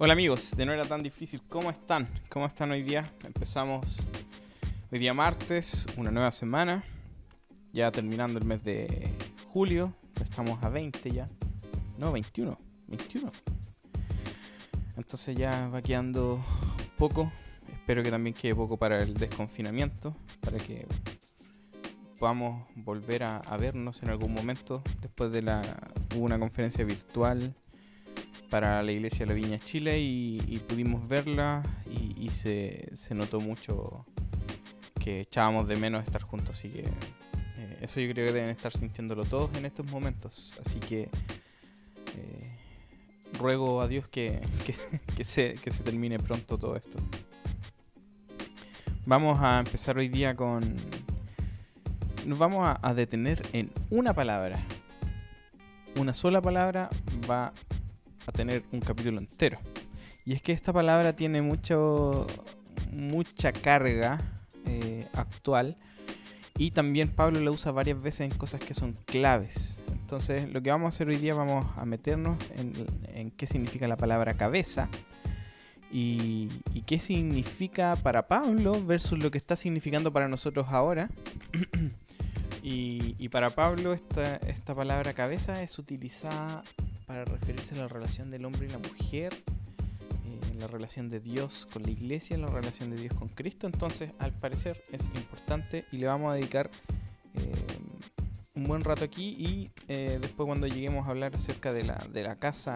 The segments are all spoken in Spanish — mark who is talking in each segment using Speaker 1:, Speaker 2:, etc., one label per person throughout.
Speaker 1: Hola amigos, de no era tan difícil. ¿Cómo están? ¿Cómo están hoy día? Empezamos hoy día martes, una nueva semana. Ya terminando el mes de julio. Estamos a 20 ya. No, 21. 21. Entonces ya va quedando poco. Espero que también quede poco para el desconfinamiento. Para que podamos volver a, vernos en algún momento. Después de la. Una conferencia virtual para la iglesia de la Viña Chile y, pudimos verla y, se, notó mucho que echábamos de menos estar juntos, así que eh, eso yo creo que deben estar sintiéndolo todos en estos momentos, así que eh, ruego a Dios que, que, se, que se termine pronto todo esto. Vamos a empezar hoy día con... Nos vamos a, a detener en una palabra. Una sola palabra va a tener un capítulo entero. Y es que esta palabra tiene mucho, mucha carga eh, actual y también Pablo la usa varias veces en cosas que son claves. Entonces lo que vamos a hacer hoy día vamos a meternos en, qué significa la palabra cabeza y, qué significa para Pablo versus lo que está significando para nosotros ahora. y, y, para Pablo esta, esta palabra cabeza es utilizada para referirse a la relación del hombre y la mujer, eh, la relación de Dios con la iglesia, la relación de Dios con Cristo. Entonces, al parecer es importante y le vamos a dedicar eh, un buen rato aquí y eh, después cuando lleguemos a hablar acerca de la, de la casa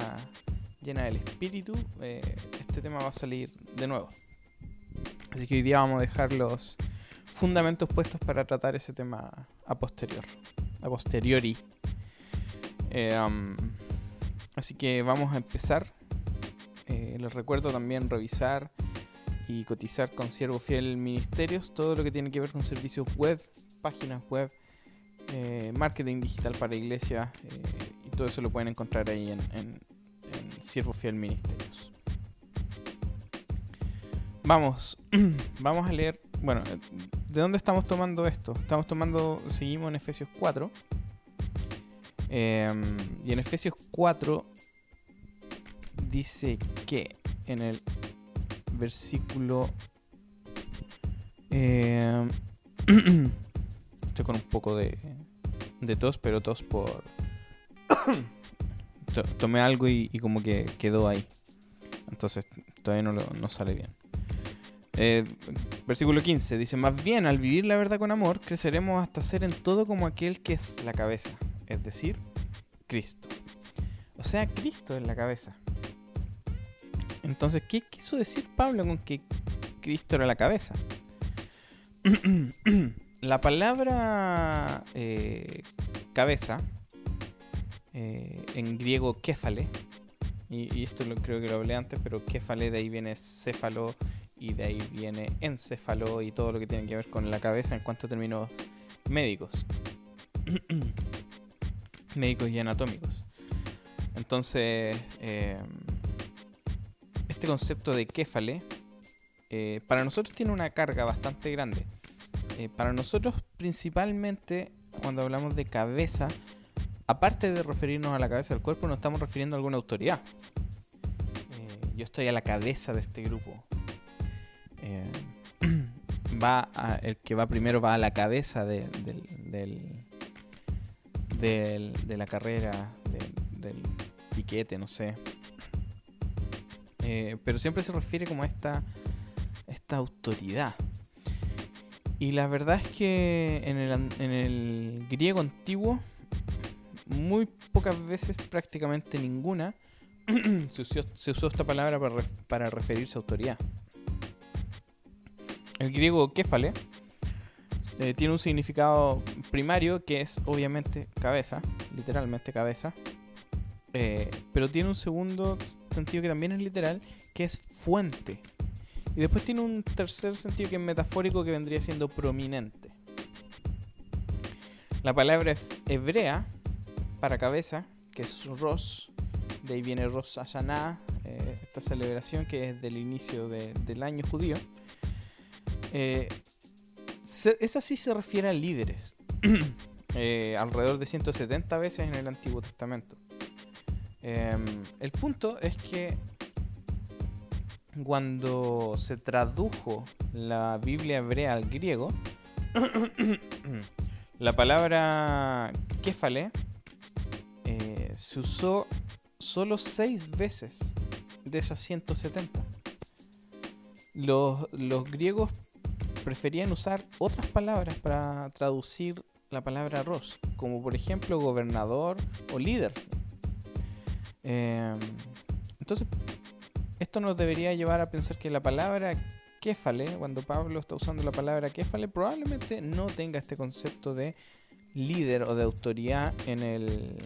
Speaker 1: llena del Espíritu, este tema va a salir de nuevo. Así que hoy día vamos a dejar los fundamentos puestos para tratar ese tema a posterior, a posteriori. Así que vamos a empezar. Eh, les recuerdo también revisar y cotizar con Siervo Fiel Ministerios todo lo que tiene que ver con servicios web, páginas web, eh, marketing digital para iglesia eh, y todo eso lo pueden encontrar ahí en, en, Siervo Fiel Ministerios. Vamos, vamos a leer, bueno, ¿de dónde estamos tomando esto? Estamos tomando, seguimos en Efesios 4 Em, y en Efesios 4 dice que en el versículo... Em, estoy con un poco de, de tos, pero tos por... Tomé algo y, como que quedó ahí. Entonces todavía no, no sale bien. Eh, versículo 15 dice, más bien al vivir la verdad con amor, creceremos hasta ser en todo como aquel que es la cabeza, es decir, Cristo. O sea, Cristo en la cabeza. Entonces, ¿qué quiso decir Pablo con que Cristo era la cabeza? la palabra eh, cabeza, eh, en griego kéfale, y, esto lo, creo que lo hablé antes, pero kéfale de ahí viene céfalo y de ahí viene encéfalo y todo lo que tiene que ver con la cabeza en cuanto a términos médicos. médicos y anatómicos. Entonces, eh, este concepto de kéfale eh, para nosotros tiene una carga bastante grande. Eh, para nosotros, principalmente, cuando hablamos de cabeza, aparte de referirnos a la cabeza del cuerpo, nos estamos refiriendo a alguna autoridad. yo estoy a la cabeza de este grupo. va el que va primero va a la cabeza del, de la carrera, del piquete, no sé. Eh, pero siempre se refiere como a esta, esta autoridad. Y la verdad es que en el, en el griego antiguo, muy pocas veces, prácticamente ninguna, se, usó, esta palabra para, para referirse a autoridad. El griego kéfale eh, tiene un significado primario que es obviamente cabeza, literalmente cabeza. Eh, pero tiene un segundo sentido que también es literal, que es fuente. Y después tiene un tercer sentido que es metafórico que vendría siendo prominente. La palabra hebrea para cabeza, que es Ros, de ahí viene Rosh Hashanah, eh, esta celebración que es del inicio del año judío. Eh, esa sí se refiere a líderes. Eh, alrededor de 170 veces en el Antiguo Testamento. Em, el punto es que cuando se tradujo la Biblia hebrea al griego, la palabra kéfale eh, se usó solo seis veces de esas 170. Los, los griegos preferían usar otras palabras para traducir la palabra ros, como por ejemplo gobernador o líder. Em, entonces, esto nos debería llevar a pensar que la palabra kéfale, cuando Pablo está usando la palabra kéfale, probablemente no tenga este concepto de líder o de autoridad en, el,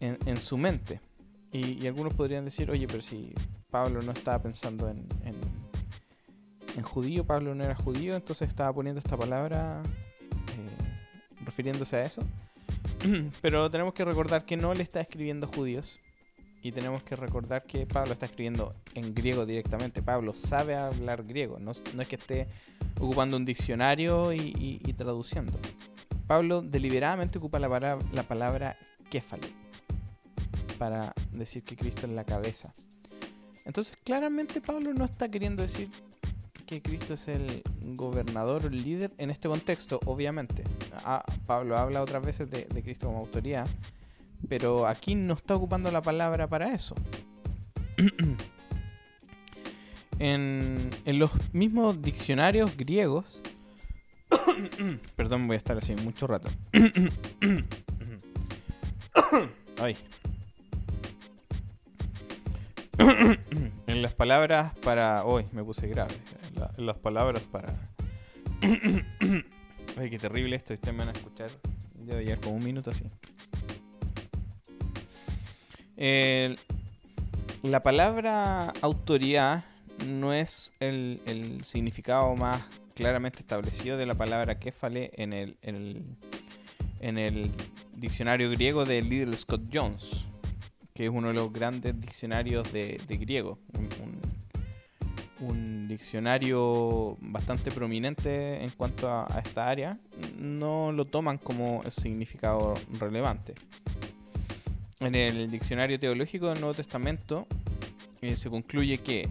Speaker 1: en, su mente. Y, algunos podrían decir, oye, pero si Pablo no estaba pensando en, en, judío, Pablo no era judío, entonces estaba poniendo esta palabra eh, refiriéndose a eso. pero tenemos que recordar que no le está escribiendo judíos, y tenemos que recordar que Pablo está escribiendo en griego directamente. Pablo sabe hablar griego, no, es que esté ocupando un diccionario y, traduciendo. Pablo deliberadamente ocupa la, palabra, la palabra kéfale para decir que Cristo es la cabeza. Entonces, claramente Pablo no está queriendo decir que Cristo es el gobernador líder en este contexto, obviamente. Ah, Pablo habla otras veces de Cristo como autoridad, pero aquí no está ocupando la palabra para eso. en, los mismos diccionarios griegos, perdón, voy a estar así mucho rato. Ay. en las palabras para. Hoy me puse grave. En, las palabras para. Ay, qué terrible esto. Ustedes me van a escuchar. Debe llegar como un minuto así la palabra autoridad no es el, significado más claramente establecido de la palabra kéfale en el, en el, diccionario griego de Little Scott Jones, que es uno de los grandes diccionarios de, griego. Un, diccionario bastante prominente en cuanto a, a esta área. No lo toman como significado relevante en el diccionario teológico del Nuevo Testamento eh, se concluye que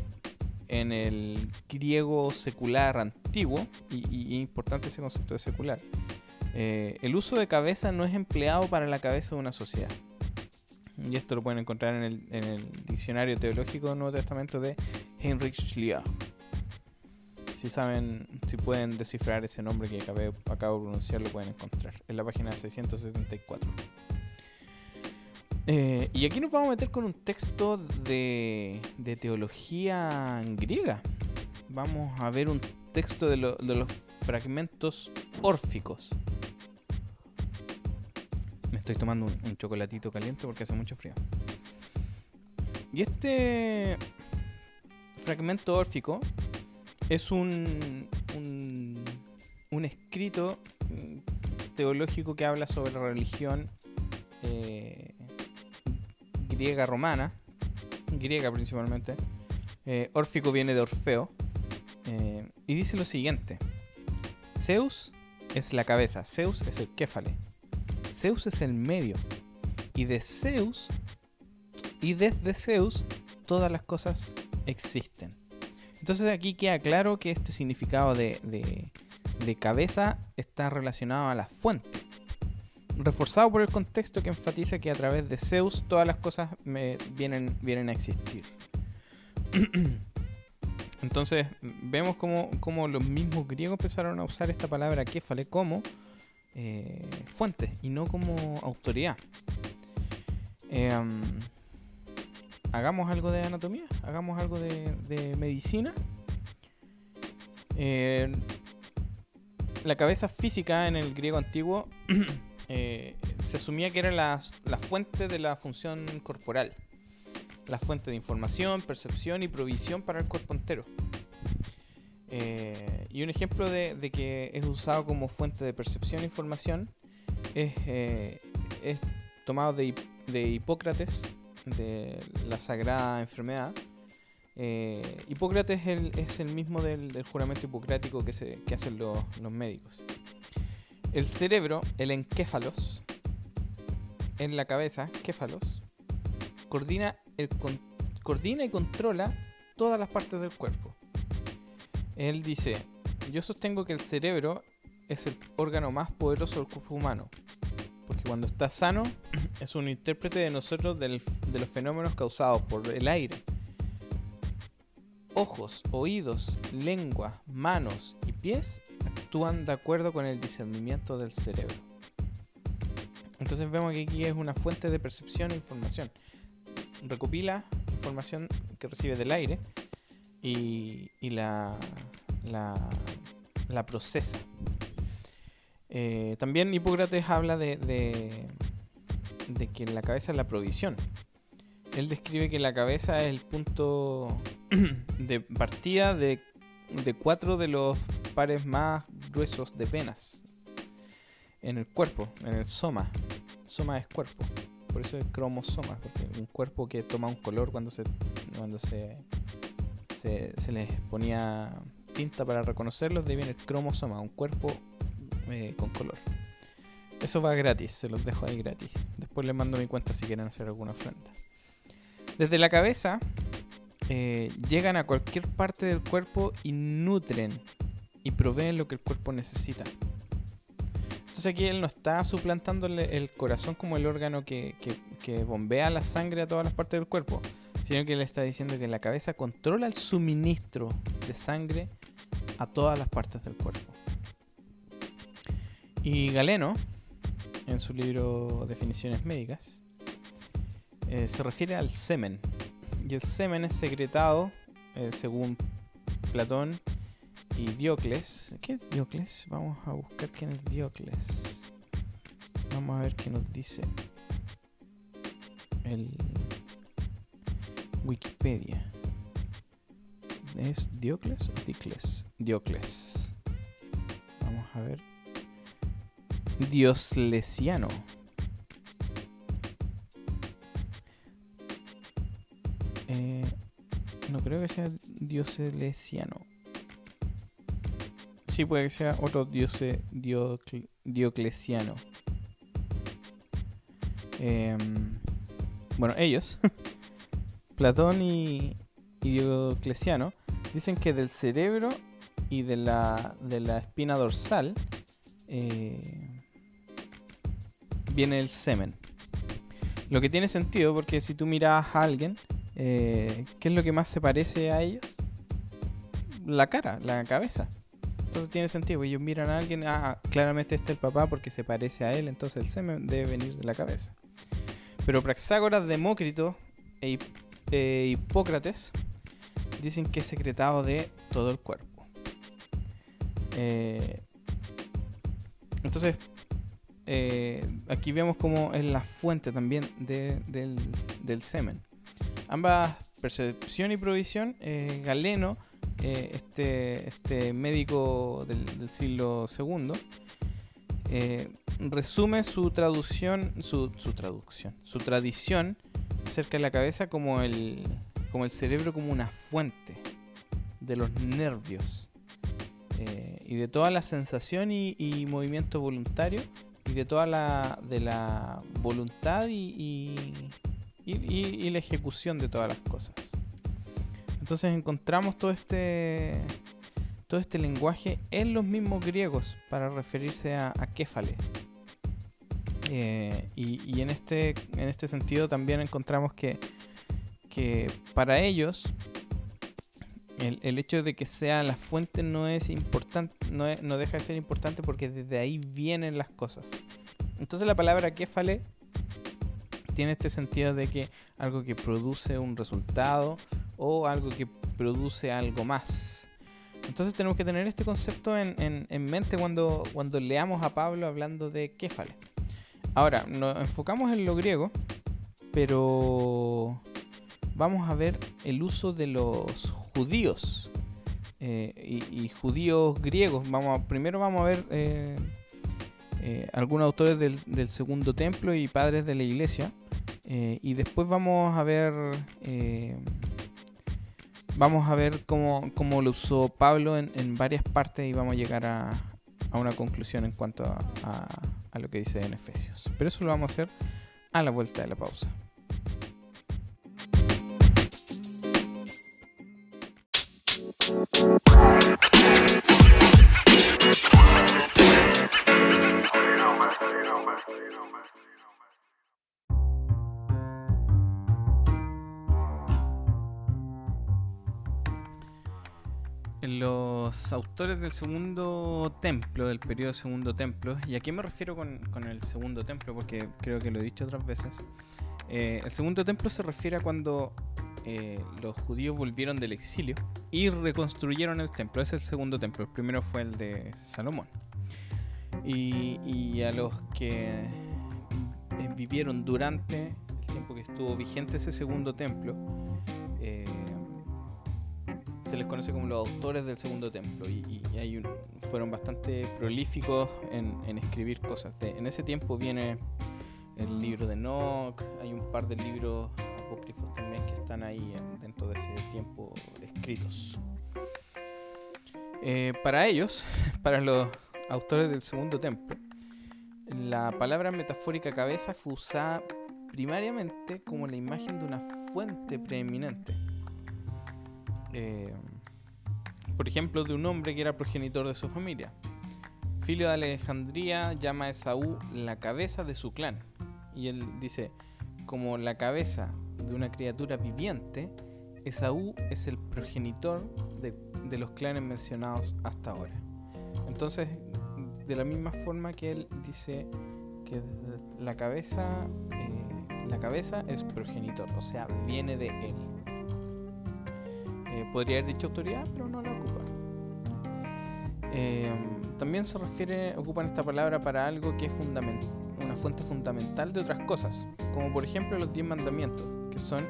Speaker 1: en el griego secular antiguo, y, es importante ese concepto de secular, eh, el uso de cabeza no es empleado para la cabeza de una sociedad. Y esto lo pueden encontrar en el, diccionario teológico del Nuevo Testamento de Heinrich Schlier. Si saben, si pueden descifrar ese nombre que acabo de pronunciar, lo pueden encontrar en la página 674. Eh, y aquí nos vamos a meter con un texto de, teología griega. Vamos a ver un texto de, los fragmentos órficos. Me estoy tomando un, chocolatito caliente porque hace mucho frío. Y este fragmento órfico es un, un, escrito teológico que habla sobre la religión eh, griega romana, griega principalmente. Eh, órfico viene de Orfeo. Eh, y dice lo siguiente. Zeus es la cabeza, Zeus es el kéfale. Zeus es el medio. Y de Zeus, y desde Zeus, todas las cosas existen. Entonces aquí queda claro que este significado de, de cabeza está relacionado a la fuente reforzado por el contexto que enfatiza que a través de Zeus todas las cosas vienen, vienen a existir. Entonces vemos como, los mismos griegos empezaron a usar esta palabra kéfale como eh, fuente y no como autoridad. Em, hagamos algo de anatomía, hagamos algo de, medicina. Eh, la cabeza física en el griego antiguo Eh, se asumía que era la, fuente de la función corporal, la fuente de información, percepción y provisión para el cuerpo entero. Eh, y un ejemplo de, que es usado como fuente de percepción e información es, tomado de, Hipócrates, de la sagrada enfermedad. Hipócrates es el, mismo del, juramento hipocrático que, se, hacen los médicos. El cerebro, el encéfalos, en la cabeza, encéfalos, coordina, el, coordina y controla todas las partes del cuerpo. Él dice, yo sostengo que el cerebro es el órgano más poderoso del cuerpo humano, porque cuando está sano es un intérprete de nosotros de los fenómenos causados por el aire. Ojos, oídos, lengua, manos y pies actúan de acuerdo con el discernimiento del cerebro. Entonces vemos que aquí es una fuente de percepción e información. Recopila información que recibe del aire y, la, la, procesa. Eh, también Hipócrates habla de, de que la cabeza es la provisión. Él describe que la cabeza es el punto de partida de, cuatro de los pares más gruesos de venas en el cuerpo, en el soma. Soma es cuerpo, por eso es cromosoma, porque un cuerpo que toma un color cuando se cuando se, se, se les ponía tinta para reconocerlos, de viene el cromosoma, un cuerpo eh, con color. Eso va gratis, se los dejo ahí gratis. Después les mando mi cuenta si quieren hacer alguna ofrenda. Desde la cabeza eh, llegan a cualquier parte del cuerpo y nutren y proveen lo que el cuerpo necesita. Entonces aquí él no está suplantándole el corazón como el órgano que, bombea la sangre a todas las partes del cuerpo, sino que le está diciendo que la cabeza controla el suministro de sangre a todas las partes del cuerpo. Y Galeno, en su libro Definiciones Médicas, eh, se refiere al semen. Y el semen es secretado, eh, según Platón y Diocles. ¿Qué es Diocles? Vamos a buscar quién es Diocles. Vamos a ver qué nos dice el Wikipedia. ¿Es Diocles o Dicles? Diocles. Vamos a ver. Dioslesiano. Eh, no creo que sea Dioslesiano. Sí, puede que sea otro diose, dioclesiano. Em, bueno, ellos, Platón y, Dioclesiano, dicen que del cerebro y de la, de la espina dorsal eh, viene el semen. Lo que tiene sentido porque si tú miras a alguien, eh, ¿qué es lo que más se parece a ellos? La cara, la cabeza. Entonces tiene sentido. Ellos miran a alguien, ah, claramente este es el papá porque se parece a él, entonces el semen debe venir de la cabeza. Pero Praxágoras, Demócrito e, e Hipócrates dicen que es secretado de todo el cuerpo. Eh, entonces, eh, aquí vemos como es la fuente también del, semen. Ambas percepción y provisión, eh, Galeno eh, este, este médico del, siglo II, resume su traducción, su, traducción, su tradición acerca de la cabeza como el, como el cerebro como una fuente de los nervios y de toda la sensación y, movimiento voluntario y de toda la, de la voluntad y, y la ejecución de todas las cosas. Entonces encontramos todo este todo este lenguaje en los mismos griegos para referirse a, a Kéfale. Eh, y, en, este, en este sentido también encontramos que, que para ellos el, hecho de que sea la fuente no es importante, no, no deja de ser importante porque desde ahí vienen las cosas. Entonces la palabra Kéfale tiene este sentido de que algo que produce un resultado o algo que produce algo más. Entonces tenemos que tener este concepto en, mente cuando, cuando leamos a Pablo hablando de Kéfale. Ahora, nos enfocamos en lo griego, pero vamos a ver el uso de los judíos eh, y, judíos griegos. Vamos primero vamos a ver eh, eh, algunos autores del, del, segundo templo y padres de la iglesia. y después vamos a ver vamos a ver cómo, lo usó Pablo en, varias partes y vamos a llegar a, una conclusión en cuanto a, a lo que dice en Efesios. Pero eso lo vamos a hacer a la vuelta de la pausa. Los autores del segundo templo, del periodo segundo templo, y aquí me refiero con, el segundo templo porque creo que lo he dicho otras veces, eh, el segundo templo se refiere a cuando eh, los judíos volvieron del exilio y reconstruyeron el templo. Es el segundo templo. El primero fue el de Salomón. Y, a los que eh, vivieron durante el tiempo que estuvo vigente ese segundo templo, eh, se les conoce como los autores del segundo templo. Y, hay fueron bastante prolíficos en, escribir cosas. en ese tiempo viene el libro de Enoch, hay un par de libros apócrifos también que están ahí dentro de ese tiempo escritos. Eh, para ellos, para los autores del segundo templo, la palabra metafórica cabeza fue usada primariamente como la imagen de una fuente preeminente. Eh, por ejemplo, de un hombre que era progenitor de su familia. Filio de Alejandría llama a Esaú la cabeza de su clan. Y él dice, como la cabeza de una criatura viviente, Esaú es el progenitor de, los clanes mencionados hasta ahora. Entonces, de la misma forma que él dice que la cabeza, eh, la cabeza es progenitor, o sea, viene de él. Eh, podría haber dicho autoridad, pero no la ocupa. Eh, también se refiere, ocupan esta palabra para algo que es una fuente fundamental de otras cosas, como por ejemplo los diez mandamientos que son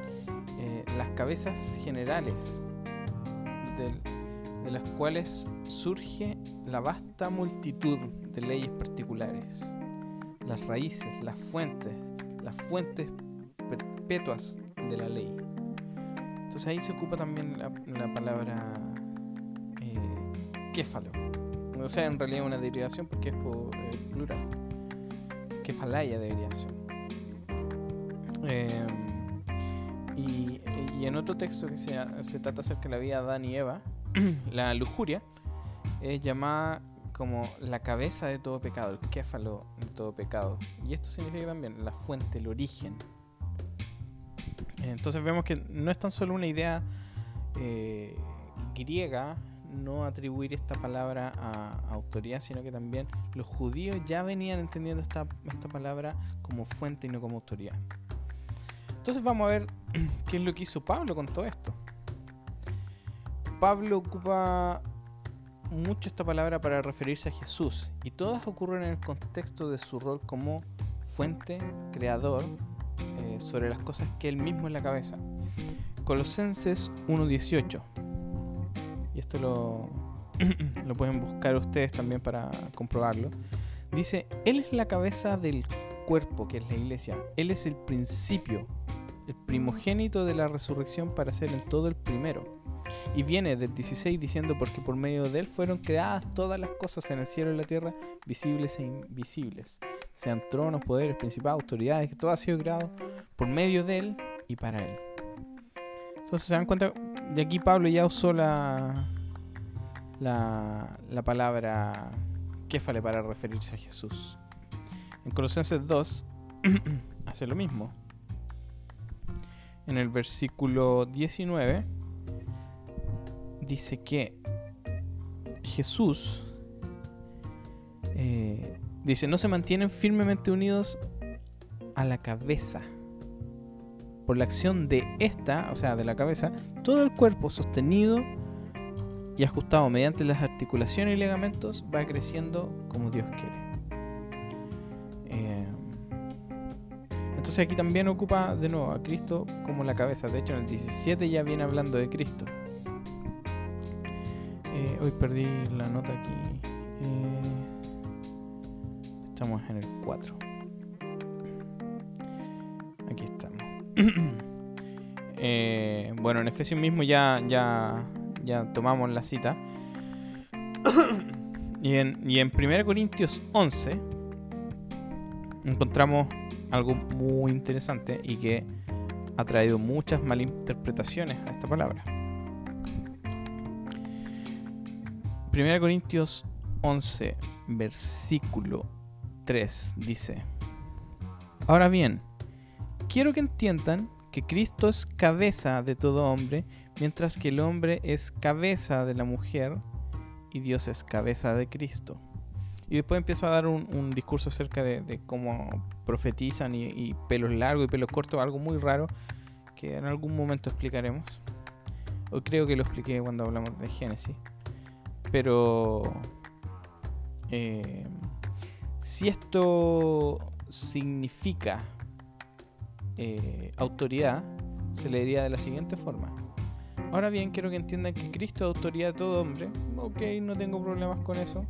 Speaker 1: eh, las cabezas generales de, las cuales surge la vasta multitud de leyes particulares, las raíces, las fuentes, las fuentes perpetuas de la ley. Entonces ahí se ocupa también la, palabra eh, kéfalo. O sea, en realidad una derivación porque es por eh, plural. Kefalaya debería. Eh, y, en otro texto que se, se, trata acerca de la vida de Adán y Eva, la lujuria es llamada como la cabeza de todo pecado, el kéfalo de todo pecado. Y esto significa también la fuente, el origen. Entonces vemos que no es tan solo una idea eh, griega no atribuir esta palabra a, autoridad, sino que también los judíos ya venían entendiendo esta, esta palabra como fuente y no como autoridad. Entonces vamos a ver qué es lo que hizo Pablo con todo esto. Pablo ocupa mucho esta palabra para referirse a Jesús y todas ocurren en el contexto de su rol como fuente, creador, eh, sobre las cosas que él mismo es la cabeza. Colosenses 1.18. Y esto lo, lo pueden buscar ustedes también para comprobarlo. Dice, Él es la cabeza del cuerpo, que es la iglesia. Él es el principio, el primogénito de la resurrección para ser en todo el primero. Y viene del 16 diciendo, porque por medio de él fueron creadas todas las cosas en el cielo y en la tierra, visibles e invisibles. Sean tronos, poderes, principados, autoridades, que todo ha sido creado por medio de él y para él. Entonces se dan cuenta, de aquí Pablo ya usó la, la, la palabra kéfale para referirse a Jesús. En Colosenses 2 hace lo mismo en el versículo 19, dice que Jesús eh, dice, no se mantienen firmemente unidos a la cabeza. Por la acción de esta, o sea, de la cabeza, todo el cuerpo sostenido y ajustado mediante las articulaciones y ligamentos va creciendo como Dios quiere. Entonces aquí también ocupa de nuevo a Cristo como la cabeza. De hecho, en el 17 ya viene hablando de Cristo. Eh, hoy perdí la nota aquí. Estamos en el 4. Aquí estamos. Eh, bueno, en Efesios mismo ya, ya, ya tomamos la cita. y, en, y en 1 Corintios 11 encontramos algo muy interesante y que ha traído muchas malinterpretaciones a esta palabra. 1 Corintios 11, versículo 3 dice, Ahora bien, quiero que entiendan que Cristo es cabeza de todo hombre, mientras que el hombre es cabeza de la mujer y Dios es cabeza de Cristo. Y después empieza a dar un, discurso acerca de, cómo profetizan y, pelos largos y pelos cortos, algo muy raro que en algún momento explicaremos. Hoy creo que lo expliqué cuando hablamos de Génesis. Pero eh, si esto significa eh, autoridad, se le diría de la siguiente forma. Ahora bien, quiero que entiendan que Cristo es autoridad de todo hombre. Ok, no tengo problemas con eso.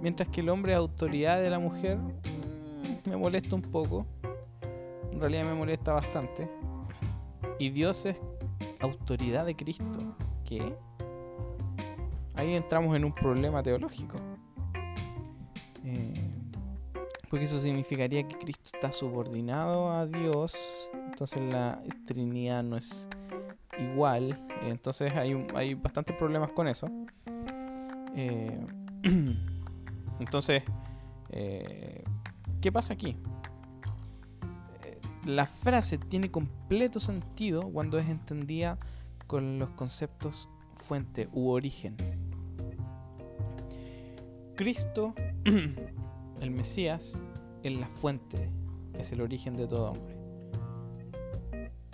Speaker 1: Mientras que el hombre es autoridad de la mujer, mm, me molesta un poco. En realidad me molesta bastante. Y Dios es autoridad de Cristo. ¿Qué? Ahí entramos en un problema teológico. Porque eso significaría que Cristo está subordinado a Dios. Entonces la Trinidad no es igual. Entonces hay, hay bastantes problemas con eso. Eh, entonces, eh, ¿qué pasa aquí? Eh, la frase tiene completo sentido cuando es entendida con los conceptos fuente u origen. Cristo, el Mesías, es la fuente, es el origen de todo hombre.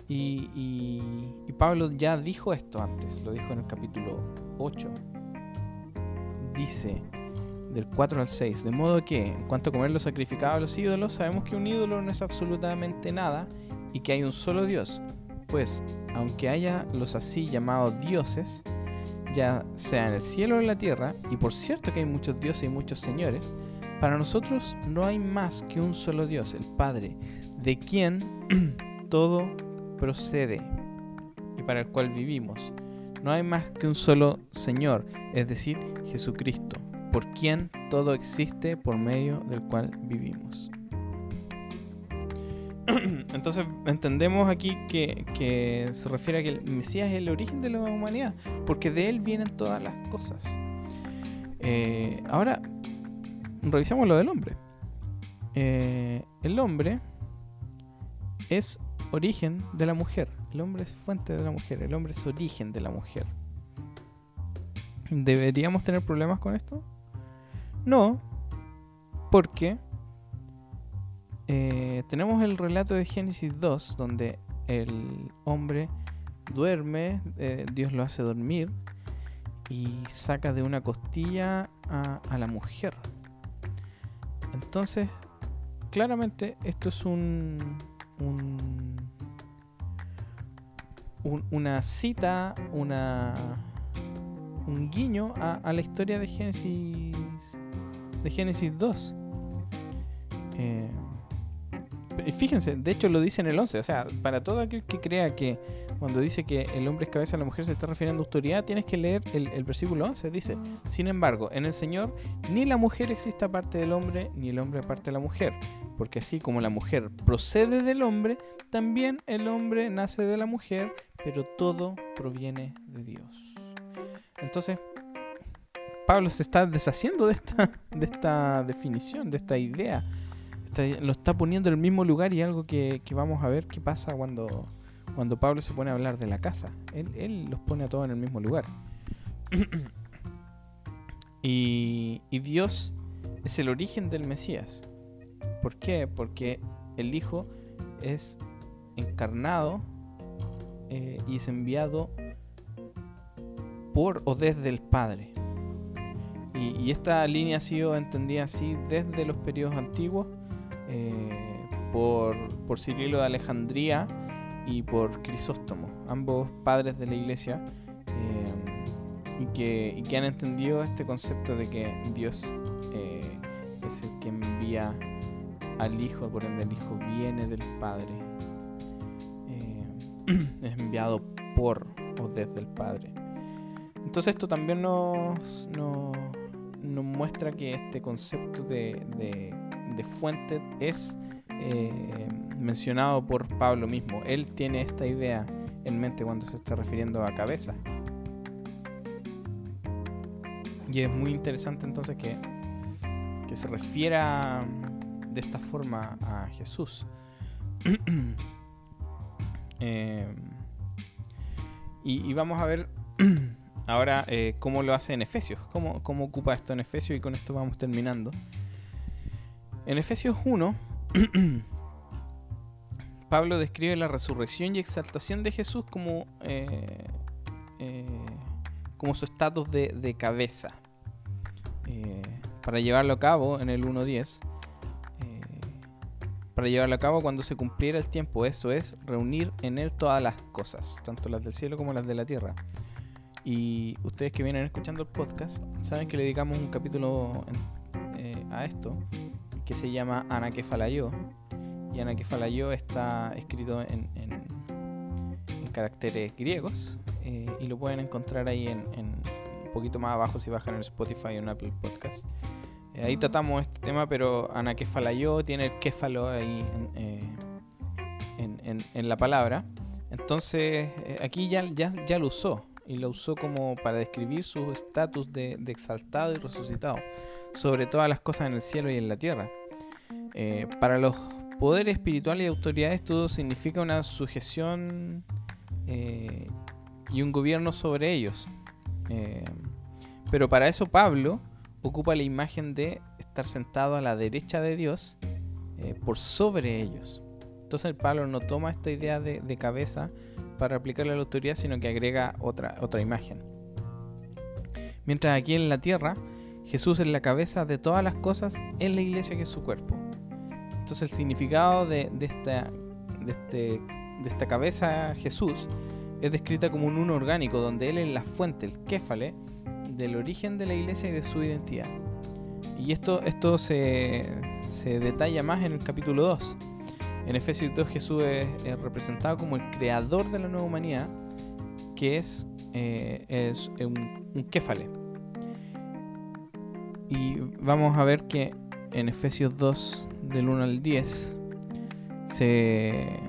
Speaker 1: Y, Pablo ya dijo esto antes, lo dijo en el capítulo 8. Dice del 4 al 6, de modo que en cuanto a comer lo sacrificado a los ídolos, sabemos que un ídolo no es absolutamente nada y que hay un solo Dios. Pues, aunque haya los así llamados dioses, ya sea en el cielo o en la tierra, y por cierto que hay muchos dioses y muchos señores, para nosotros no hay más que un solo Dios, el Padre, de quien todo procede y para el cual vivimos. No hay más que un solo Señor, es decir, Jesucristo, por quien todo existe, por medio del cual vivimos. Entonces entendemos aquí que, se refiere a que el Mesías es el origen de la humanidad, porque de él vienen todas las cosas. Eh, ahora, revisamos lo del hombre. Eh, el hombre es origen de la mujer. El hombre es fuente de la mujer. El hombre es origen de la mujer. ¿Deberíamos tener problemas con esto? No, porque eh, tenemos el relato de Génesis 2, donde el hombre duerme, eh, Dios lo hace dormir y saca de una costilla a la mujer. Entonces, claramente esto es un, una cita, una, un guiño a, la historia de Génesis, de Génesis 2. Eh, fíjense, de hecho lo dice en el 11, o sea, para todo aquel que crea que cuando dice que el hombre es cabeza, la mujer se está refiriendo a autoridad, tienes que leer el, versículo 11. Dice, sin embargo, en el Señor ni la mujer existe aparte del hombre, ni el hombre aparte de la mujer. Porque así como la mujer procede del hombre, también el hombre nace de la mujer, pero todo proviene de Dios. Entonces, Pablo se está deshaciendo de esta, de esta definición, de esta idea. Lo está poniendo en el mismo lugar y algo que, vamos a ver qué pasa cuando cuando Pablo se pone a hablar de la casa. Él, los pone a todos en el mismo lugar. y, Dios es el origen del Mesías. ¿Por qué? Porque el Hijo es encarnado eh, y es enviado por o desde el Padre. Y, esta línea ha sido entendida así desde los periodos antiguos eh, por, por Cirilo de Alejandría y por Crisóstomo, ambos padres de la iglesia, eh, y, que, que, han entendido este concepto de que Dios eh, es el que envía al Hijo, por ende el Hijo viene del Padre, eh, es enviado por o desde el Padre. Entonces esto también nos, nos, muestra que este concepto de, de, de fuente es eh, mencionado por Pablo mismo. Él tiene esta idea en mente cuando se está refiriendo a cabeza. Y es muy interesante entonces que, que se refiera de esta forma a Jesús. Eh, y, vamos a ver ahora eh, cómo lo hace en Efesios, cómo, cómo ocupa esto en Efesios y con esto vamos terminando. En Efesios 1, Pablo describe la resurrección y exaltación de Jesús como, eh, como su estatus de, cabeza. para llevarlo a cabo en el 1.10, para llevarlo a cabo cuando se cumpliera el tiempo. Eso es reunir en él todas las cosas, tanto las del cielo como las de la tierra. Y ustedes que vienen escuchando el podcast saben que le dedicamos un capítulo eh, a esto que se llama Anakefalayó. Y Anakefalayó está escrito en, en, caracteres griegos eh, y lo pueden encontrar ahí en, un poquito más abajo si bajan en Spotify o en Apple Podcast. Eh, ahí tratamos este tema, pero anakefalayó tiene el kéfalo ahí eh, en, la palabra. Entonces, aquí ya, ya, ya, lo usó. Y lo usó como para describir su estatus de, exaltado y resucitado. Sobre todas las cosas en el cielo y en la tierra. para los poderes espirituales y autoridades, todo significa una sujeción y un gobierno sobre ellos. pero para eso Pablo ocupa la imagen de estar sentado a la derecha de Dios eh, por sobre ellos. Entonces Pablo no toma esta idea de, cabeza para aplicarle a la autoridad, sino que agrega otra, otra imagen. Mientras aquí en la tierra, Jesús es la cabeza de todas las cosas en la iglesia que es su cuerpo. Entonces el significado de, esta, de, este, de esta cabeza Jesús es descrita como un uno orgánico, donde Él es la fuente, el kéfale, del origen de la iglesia y de su identidad. Y esto, esto se, se detalla más en el capítulo 2. En Efesios 2 Jesús es, representado como el creador de la nueva humanidad, que es, eh, un, un kéfale. Y vamos a ver que en Efesios 2 del 1 al 10 se,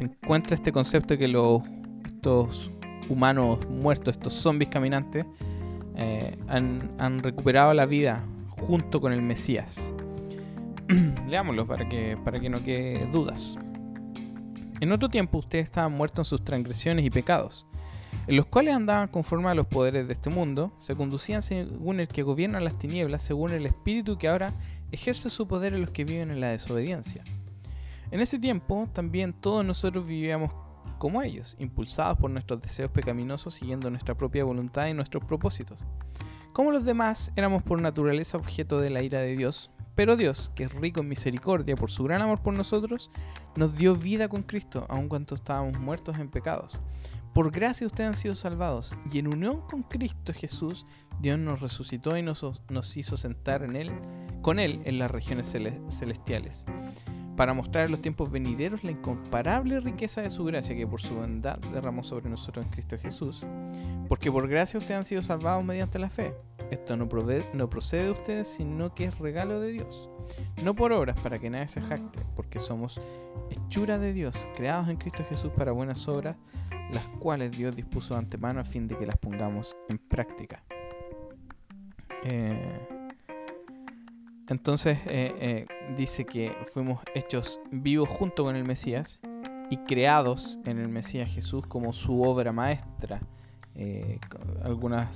Speaker 1: encuentra este concepto de que estos humanos muertos, estos zombies caminantes, eh, han, recuperado la vida junto con el Mesías. Leámoslo para que, para que no quede dudas. En otro tiempo ustedes estaban muertos en sus transgresiones y pecados, en los cuales andaban conforme a los poderes de este mundo, se conducían según el que gobierna las tinieblas, según el espíritu que ahora ejerce su poder en los que viven en la desobediencia. En ese tiempo también todos nosotros vivíamos como ellos, impulsados por nuestros deseos pecaminosos siguiendo nuestra propia voluntad y nuestros propósitos. Como los demás, éramos por naturaleza objeto de la ira de Dios, pero Dios, que es rico en misericordia por su gran amor por nosotros, nos dio vida con Cristo, aun cuando estábamos muertos en pecados. Por gracia ustedes han sido salvados, y en unión con Cristo Jesús, Dios nos resucitó y nos, nos hizo sentar en él, con Él en las regiones celestiales para mostrar en los tiempos venideros la incomparable riqueza de su gracia que por su bondad derramó sobre nosotros en Cristo Jesús. Porque por gracia ustedes han sido salvados mediante la fe. Esto no, procede de ustedes, sino que es regalo de Dios. No por obras para que nadie se jacte, porque somos hechura de Dios, creados en Cristo Jesús para buenas obras, las cuales Dios dispuso de antemano a fin de que las pongamos en práctica. Eh, entonces eh, eh, dice que fuimos hechos vivos junto con el Mesías y creados en el Mesías Jesús como su obra maestra. Eh, algunas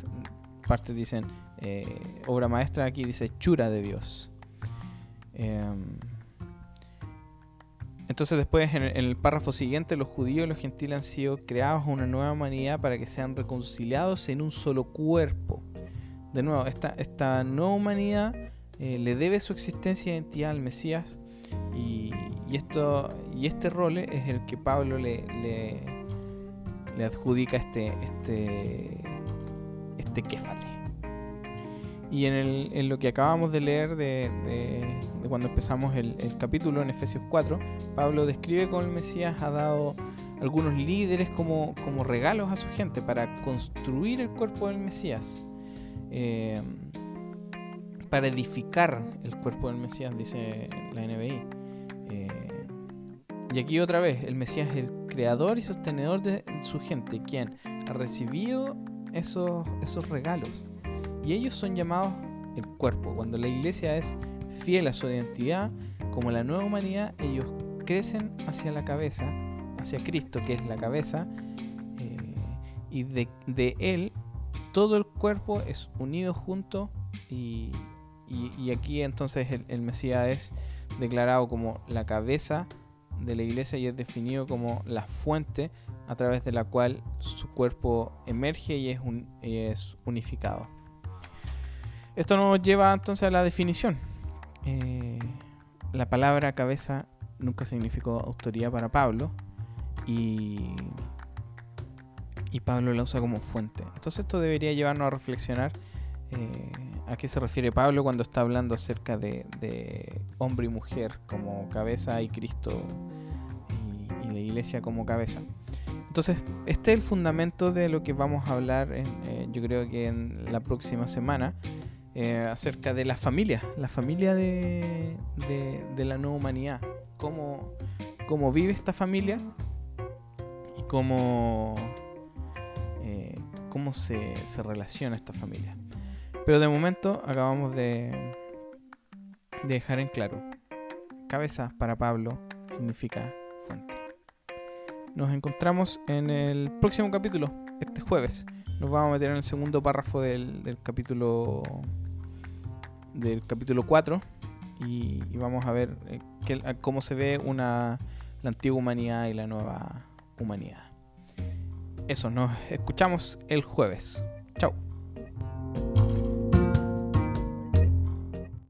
Speaker 1: partes dicen obra maestra, aquí dice chura de Dios. Em, entonces después en el, párrafo siguiente los judíos y los gentiles han sido creados una nueva humanidad para que sean reconciliados en un solo cuerpo. De nuevo, esta, esta nueva humanidad eh, le debe su existencia e identidad al Mesías y, esto, y este rol es el que Pablo le, le, adjudica este, este, este kéfale. Y en, el, en, lo que acabamos de leer de, de, cuando empezamos el, el, capítulo en Efesios 4, Pablo describe cómo el Mesías ha dado algunos líderes como, como regalos a su gente para construir el cuerpo del Mesías. Eh, para edificar el cuerpo del Mesías, dice la NBI. Eh, y aquí otra vez, el Mesías es el creador y sostenedor de su gente, quien ha recibido esos, esos regalos. Y ellos son llamados el cuerpo. Cuando la iglesia es fiel a su identidad, como la nueva humanidad, ellos crecen hacia la cabeza, hacia Cristo, que es la cabeza, eh, y de, de, Él todo el cuerpo es unido junto y, y, aquí entonces el, el, Mesías es declarado como la cabeza de la iglesia y es definido como la fuente a través de la cual su cuerpo emerge y es, un, y es unificado. Esto nos lleva entonces a la definición. Eh, la palabra cabeza nunca significó autoridad para Pablo y, y Pablo la usa como fuente. Entonces esto debería llevarnos a reflexionar eh, a qué se refiere Pablo cuando está hablando acerca de, hombre y mujer como cabeza y Cristo y, y, la iglesia como cabeza. Entonces este es el fundamento de lo que vamos a hablar en, eh, yo creo que en la próxima semana. Eh, acerca de la familia, la familia de, de, de la nueva humanidad, cómo, cómo, vive esta familia y cómo, eh, cómo se, se, relaciona esta familia. Pero de momento acabamos de, de dejar en claro, cabeza para Pablo significa fuente. Nos encontramos en el próximo capítulo, este jueves. Nos vamos a meter en el segundo párrafo del, capítulo del capítulo 4 y, vamos a ver eh, cómo se ve una, la antigua humanidad y la nueva humanidad. Eso, nos escuchamos el jueves. Chao.